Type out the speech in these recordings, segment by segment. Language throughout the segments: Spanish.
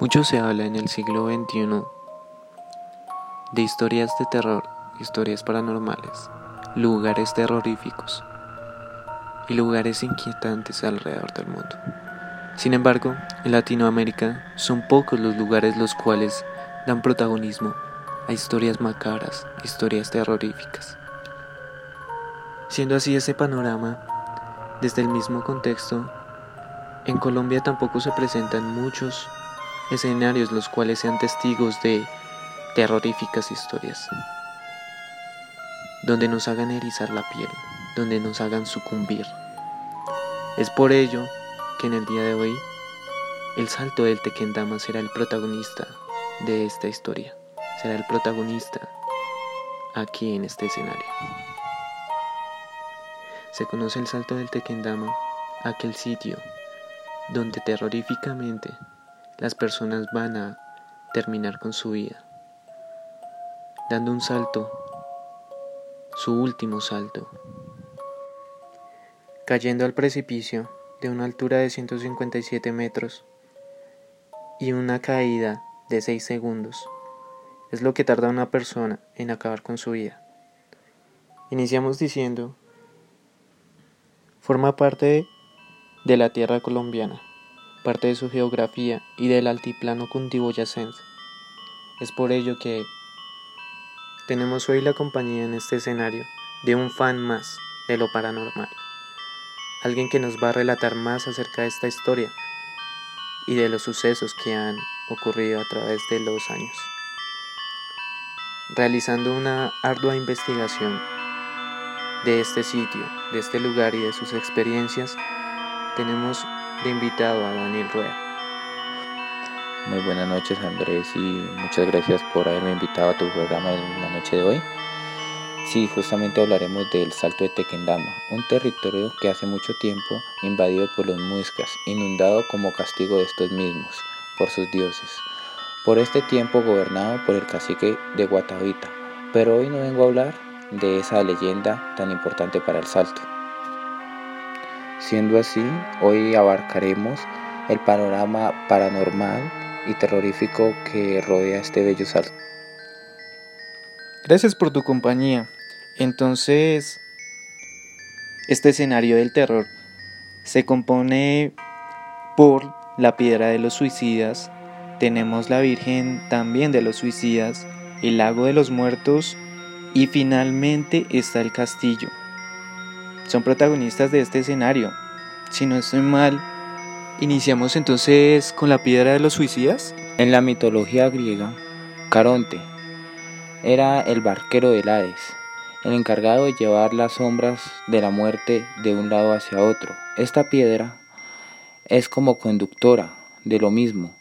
Mucho se habla en el siglo XXI de historias de terror, historias paranormales, lugares terroríficos y lugares inquietantes alrededor del mundo. Sin embargo, en Latinoamérica son pocos los lugares los cuales dan protagonismo a historias macabras, historias terroríficas. Siendo así ese panorama, desde el mismo contexto, en Colombia tampoco se presentan muchos escenarios los cuales sean testigos de terroríficas historias, donde nos hagan erizar la piel, donde nos hagan sucumbir. Es por ello que en el día de hoy el salto del Tequendama será el protagonista de esta historia, será el protagonista aquí en este escenario. Se conoce el salto del Tequendama, aquel sitio donde terroríficamente las personas van a terminar con su vida, dando un salto, su último salto, cayendo al precipicio de una altura de 157 metros y una caída de 6 segundos. Es lo que tarda una persona en acabar con su vida. Iniciamos diciendo, forma parte de la tierra colombiana parte de su geografía y del altiplano cundiboyacense. Es por ello que tenemos hoy la compañía en este escenario de un fan más de lo paranormal, alguien que nos va a relatar más acerca de esta historia y de los sucesos que han ocurrido a través de los años. Realizando una ardua investigación de este sitio, de este lugar y de sus experiencias, tenemos de invitado a Daniel Rueda. Muy buenas noches Andrés y muchas gracias por haberme invitado a tu programa en la noche de hoy. Sí, justamente hablaremos del Salto de Tequendama, un territorio que hace mucho tiempo invadido por los muiscas, inundado como castigo de estos mismos, por sus dioses. Por este tiempo gobernado por el cacique de Guatavita, pero hoy no vengo a hablar de esa leyenda tan importante para el Salto. Siendo así, hoy abarcaremos el panorama paranormal y terrorífico que rodea este bello salto. Gracias por tu compañía. Entonces, este escenario del terror se compone por la piedra de los suicidas, tenemos la Virgen también de los suicidas, el lago de los muertos y finalmente está el castillo son protagonistas de este escenario. Si no estoy mal, iniciamos entonces con la piedra de los suicidas. En la mitología griega, Caronte era el barquero del Hades, el encargado de llevar las sombras de la muerte de un lado hacia otro. Esta piedra es como conductora de lo mismo,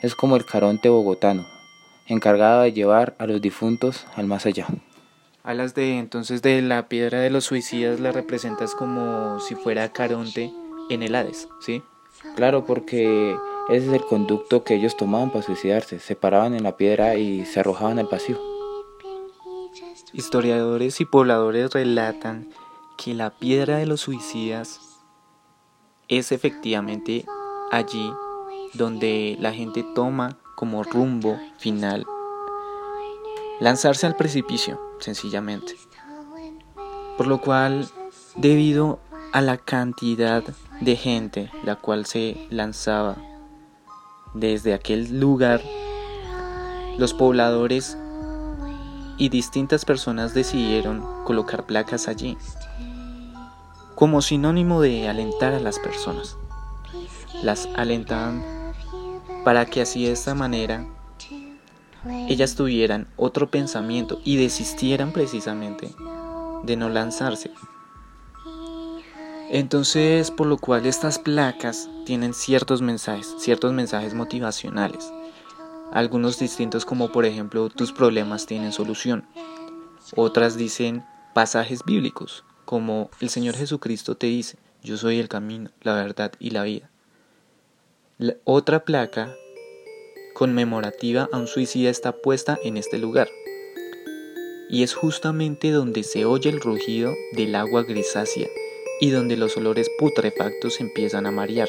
es como el Caronte bogotano, encargado de llevar a los difuntos al más allá. Hablas de entonces de la piedra de los suicidas, la representas como si fuera Caronte en el Hades, ¿sí? Claro, porque ese es el conducto que ellos tomaban para suicidarse. Se paraban en la piedra y se arrojaban al vacío. Historiadores y pobladores relatan que la piedra de los suicidas es efectivamente allí donde la gente toma como rumbo final lanzarse al precipicio sencillamente. Por lo cual, debido a la cantidad de gente la cual se lanzaba desde aquel lugar, los pobladores y distintas personas decidieron colocar placas allí como sinónimo de alentar a las personas. Las alentaban para que así de esta manera ellas tuvieran otro pensamiento y desistieran precisamente de no lanzarse. Entonces, por lo cual estas placas tienen ciertos mensajes, ciertos mensajes motivacionales. Algunos distintos como por ejemplo tus problemas tienen solución. Otras dicen pasajes bíblicos, como el Señor Jesucristo te dice, yo soy el camino, la verdad y la vida. otra placa conmemorativa a un suicida está puesta en este lugar. Y es justamente donde se oye el rugido del agua grisácea y donde los olores putrefactos empiezan a marear.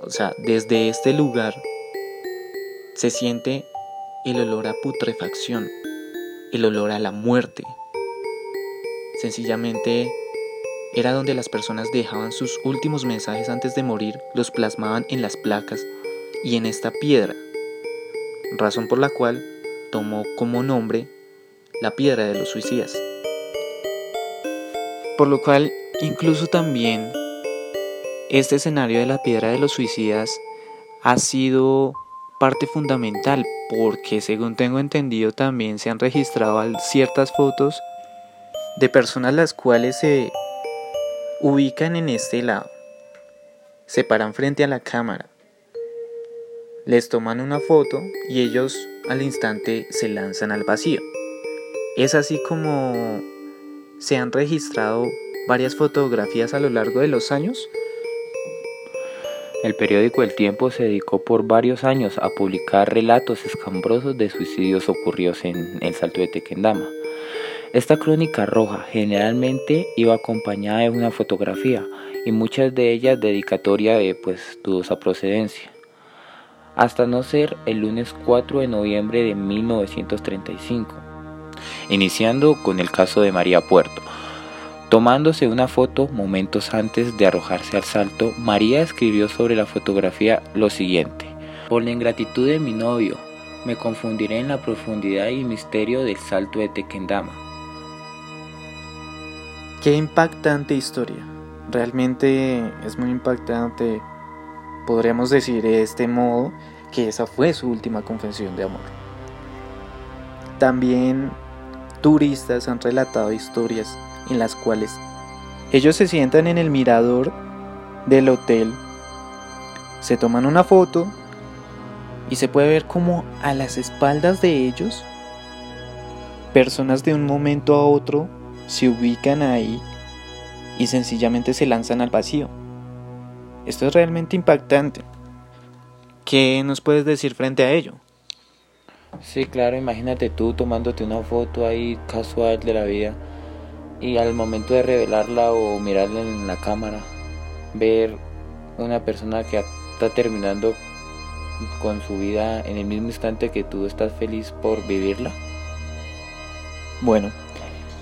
O sea, desde este lugar se siente el olor a putrefacción, el olor a la muerte. Sencillamente era donde las personas dejaban sus últimos mensajes antes de morir, los plasmaban en las placas y en esta piedra, razón por la cual tomó como nombre la piedra de los suicidas. Por lo cual, incluso también, este escenario de la piedra de los suicidas ha sido parte fundamental porque según tengo entendido también se han registrado ciertas fotos de personas las cuales se ubican en este lado, se paran frente a la cámara, les toman una foto y ellos al instante se lanzan al vacío. Es así como se han registrado varias fotografías a lo largo de los años el periódico El Tiempo se dedicó por varios años a publicar relatos escambrosos de suicidios ocurridos en el Salto de Tequendama. Esta crónica roja generalmente iba acompañada de una fotografía y muchas de ellas dedicatoria de pues dudosa procedencia. Hasta no ser el lunes 4 de noviembre de 1935, iniciando con el caso de María Puerto, Tomándose una foto momentos antes de arrojarse al salto, María escribió sobre la fotografía lo siguiente. Por la ingratitud de mi novio, me confundiré en la profundidad y misterio del salto de Tequendama. Qué impactante historia. Realmente es muy impactante. Podríamos decir de este modo que esa fue su última confesión de amor. También turistas han relatado historias en las cuales ellos se sientan en el mirador del hotel, se toman una foto y se puede ver como a las espaldas de ellos personas de un momento a otro se ubican ahí y sencillamente se lanzan al vacío. Esto es realmente impactante. ¿Qué nos puedes decir frente a ello? Sí, claro, imagínate tú tomándote una foto ahí casual de la vida y al momento de revelarla o mirarla en la cámara, ver una persona que está terminando con su vida en el mismo instante que tú estás feliz por vivirla. Bueno,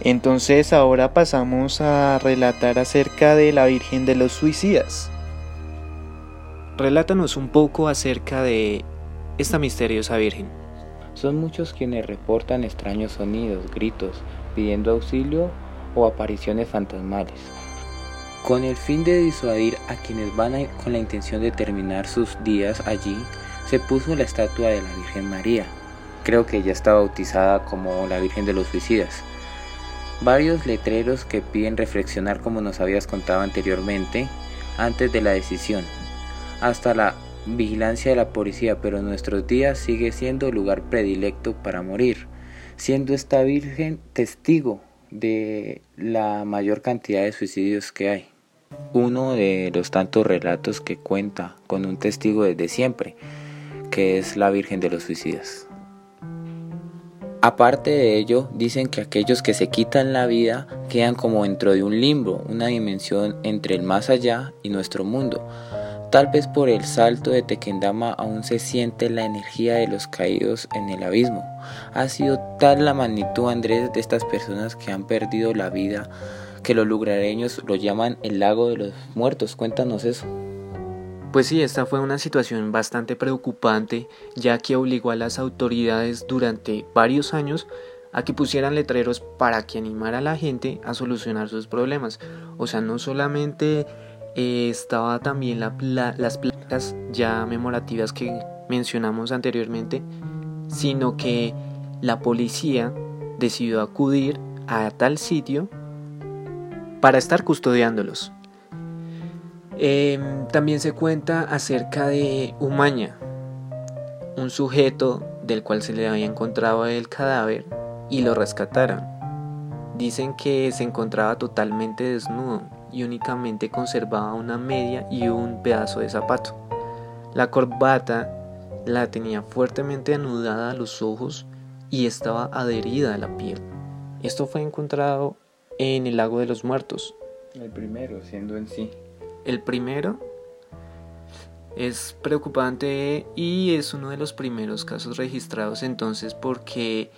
entonces ahora pasamos a relatar acerca de la Virgen de los Suicidas. Relátanos un poco acerca de esta misteriosa Virgen. Son muchos quienes reportan extraños sonidos, gritos, pidiendo auxilio o apariciones fantasmales, con el fin de disuadir a quienes van con la intención de terminar sus días allí, se puso la estatua de la Virgen María. Creo que ya está bautizada como la Virgen de los Suicidas. Varios letreros que piden reflexionar como nos habías contado anteriormente, antes de la decisión, hasta la vigilancia de la policía, pero en nuestros días sigue siendo lugar predilecto para morir, siendo esta Virgen testigo de la mayor cantidad de suicidios que hay. Uno de los tantos relatos que cuenta con un testigo desde siempre, que es la Virgen de los Suicidas. Aparte de ello, dicen que aquellos que se quitan la vida quedan como dentro de un limbo, una dimensión entre el más allá y nuestro mundo, Tal vez por el salto de Tequendama aún se siente la energía de los caídos en el abismo. Ha sido tal la magnitud, Andrés, de estas personas que han perdido la vida que los lugareños lo llaman el lago de los muertos. Cuéntanos eso. Pues sí, esta fue una situación bastante preocupante, ya que obligó a las autoridades durante varios años a que pusieran letreros para que animara a la gente a solucionar sus problemas. O sea, no solamente eh, estaba también las placas ya memorativas que mencionamos anteriormente, sino que la policía decidió acudir a tal sitio para estar custodiándolos. Em, también se cuenta acerca de Umaña, un sujeto del cual se le había encontrado el cadáver y lo rescataron. Dicen que se encontraba totalmente desnudo y únicamente conservaba una media y un pedazo de zapato. La corbata la tenía fuertemente anudada a los ojos y estaba adherida a la piel. Esto fue encontrado en el lago de los muertos. El primero, siendo en sí. El primero, Es preocupante y es uno de los primeros casos registrados entonces porque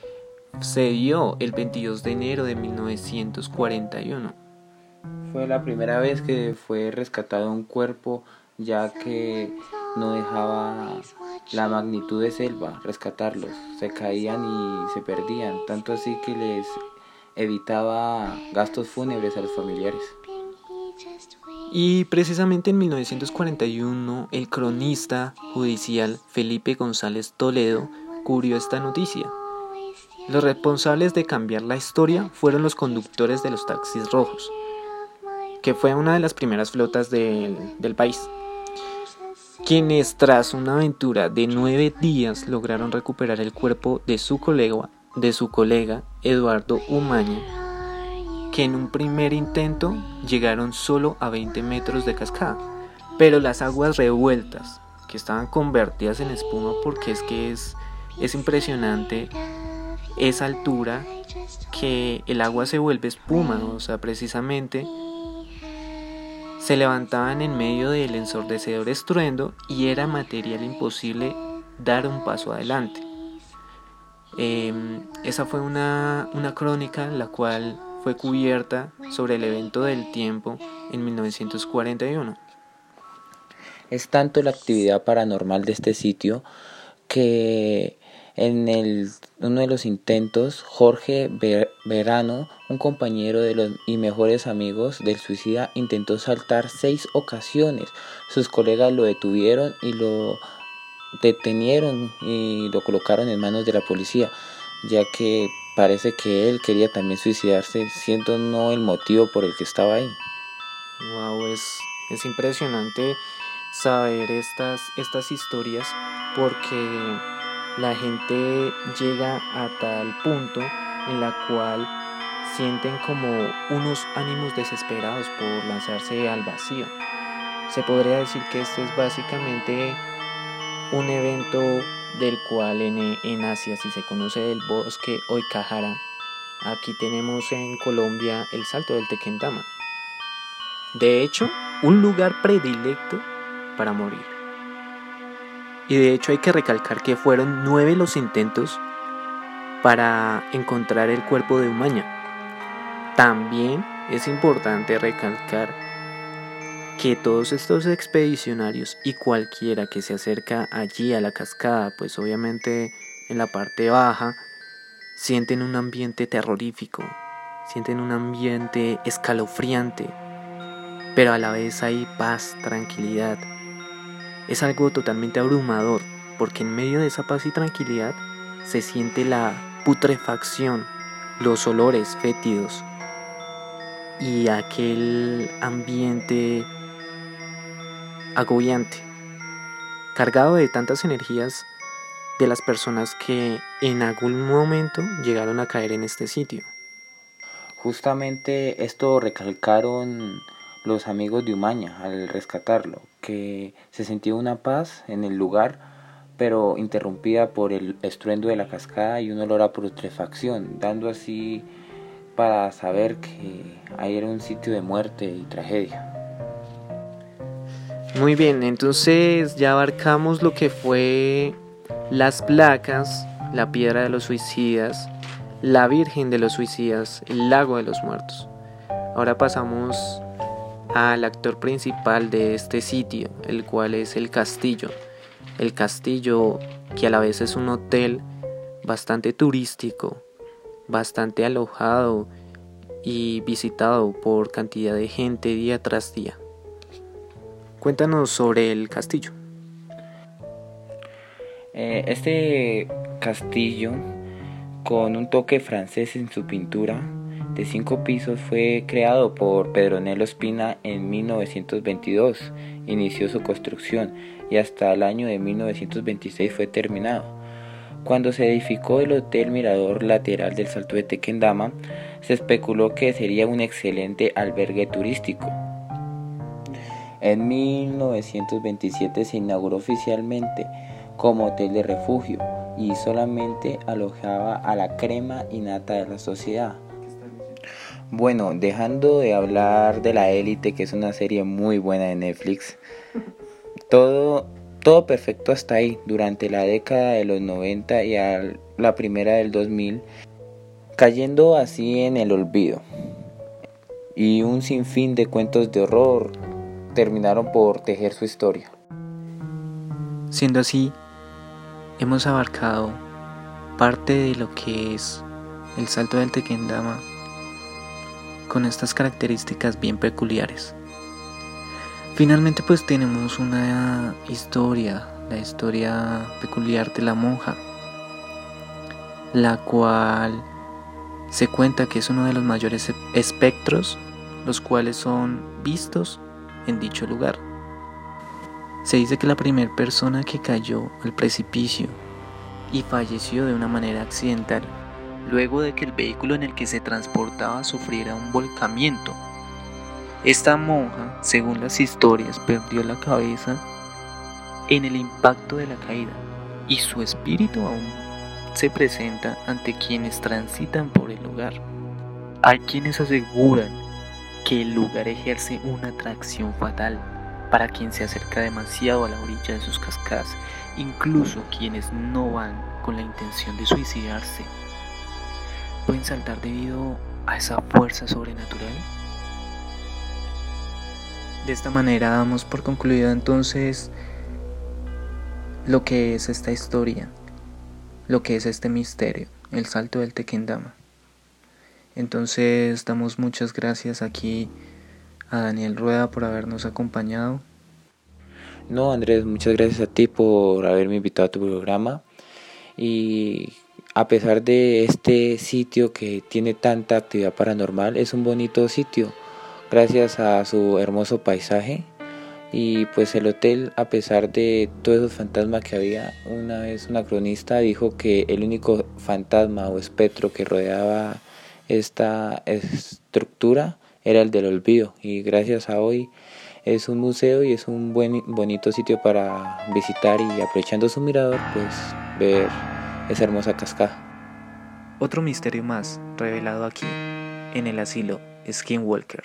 se dio el 22 de enero de 1941. Fue la primera vez que fue rescatado un cuerpo ya que no dejaba la magnitud de selva rescatarlos, se caían y se perdían, tanto así que les evitaba gastos fúnebres a los familiares. Y precisamente en 1941 el cronista judicial Felipe González Toledo cubrió esta noticia. Los responsables de cambiar la historia fueron los conductores de los taxis rojos, que fue una de las primeras flotas del, del país quienes tras una aventura de nueve días lograron recuperar el cuerpo de su colega, de su colega Eduardo Umaña, que en un primer intento llegaron solo a 20 metros de cascada, pero las aguas revueltas, que estaban convertidas en espuma porque es que es, es impresionante esa altura que el agua se vuelve espuma, o sea, precisamente se levantaban en medio del ensordecedor estruendo y era material imposible dar un paso adelante. Em, esa fue una, una crónica la cual fue cubierta sobre el evento del tiempo en 1941. Es tanto la actividad paranormal de este sitio que en el, uno de los intentos, Jorge Verano, un compañero de los y mejores amigos del suicida, intentó saltar seis ocasiones. Sus colegas lo detuvieron y lo detenieron y lo colocaron en manos de la policía, ya que parece que él quería también suicidarse, siendo no el motivo por el que estaba ahí. Wow, es, es impresionante saber estas, estas historias porque la gente llega a tal punto en la cual sienten como unos ánimos desesperados por lanzarse al vacío. Se podría decir que este es básicamente un evento del cual en, en Asia, si se conoce el bosque Oikahara, aquí tenemos en Colombia el salto del Tequendama. De hecho, un lugar predilecto para morir. Y de hecho hay que recalcar que fueron nueve los intentos para encontrar el cuerpo de Umaña. También es importante recalcar que todos estos expedicionarios y cualquiera que se acerca allí a la cascada, pues obviamente en la parte baja, sienten un ambiente terrorífico, sienten un ambiente escalofriante, pero a la vez hay paz, tranquilidad, es algo totalmente abrumador, porque en medio de esa paz y tranquilidad se siente la putrefacción, los olores fétidos y aquel ambiente agobiante, cargado de tantas energías de las personas que en algún momento llegaron a caer en este sitio. Justamente esto recalcaron los amigos de Umaña al rescatarlo, que se sentía una paz en el lugar, pero interrumpida por el estruendo de la cascada y un olor a putrefacción, dando así para saber que ahí era un sitio de muerte y tragedia. Muy bien, entonces ya abarcamos lo que fue las placas, la piedra de los suicidas, la Virgen de los suicidas, el lago de los muertos. Ahora pasamos al actor principal de este sitio, el cual es el castillo. El castillo que a la vez es un hotel bastante turístico, bastante alojado y visitado por cantidad de gente día tras día. Cuéntanos sobre el castillo. Eh, este castillo, con un toque francés en su pintura, de cinco pisos fue creado por Pedronelo Espina en 1922. Inició su construcción y hasta el año de 1926 fue terminado. Cuando se edificó el Hotel Mirador lateral del Salto de Tequendama, se especuló que sería un excelente albergue turístico. En 1927 se inauguró oficialmente como hotel de refugio y solamente alojaba a la crema innata de la sociedad. Bueno, dejando de hablar de La Élite, que es una serie muy buena de Netflix, Todo, todo perfecto hasta ahí, durante la década de los 90 y a la primera del 2000, cayendo así en el olvido. Y un sinfín de cuentos de horror terminaron por tejer su historia. Siendo así, hemos abarcado parte de lo que es el salto del Tequendama con estas características bien peculiares. Finalmente pues tenemos una historia, la historia peculiar de la monja, la cual se cuenta que es uno de los mayores espectros los cuales son vistos en dicho lugar. Se dice que la primera persona que cayó al precipicio y falleció de una manera accidental luego de que el vehículo en el que se transportaba sufriera un volcamiento. Esta monja, según las historias, perdió la cabeza en el impacto de la caída y su espíritu aún se presenta ante quienes transitan por el lugar. Hay quienes aseguran que el lugar ejerce una atracción fatal para quien se acerca demasiado a la orilla de sus cascadas, incluso quienes no van con la intención de suicidarse pueden saltar debido a esa fuerza sobrenatural? De esta manera damos por concluido entonces lo que es esta historia, lo que es este misterio, el salto del Tequendama. Entonces damos muchas gracias aquí a Daniel Rueda por habernos acompañado. No, Andrés, muchas gracias a ti por haberme invitado a tu programa y a pesar de este sitio que tiene tanta actividad paranormal, es un bonito sitio gracias a su hermoso paisaje. Y pues el hotel a pesar de todos esos fantasmas que había una vez una cronista dijo que el único fantasma o espectro que rodeaba esta estructura era el del olvido. Y gracias a hoy es un museo y es un buen bonito sitio para visitar y aprovechando su mirador pues ver esa hermosa cascada. Otro misterio más revelado aquí, en el asilo Skinwalker.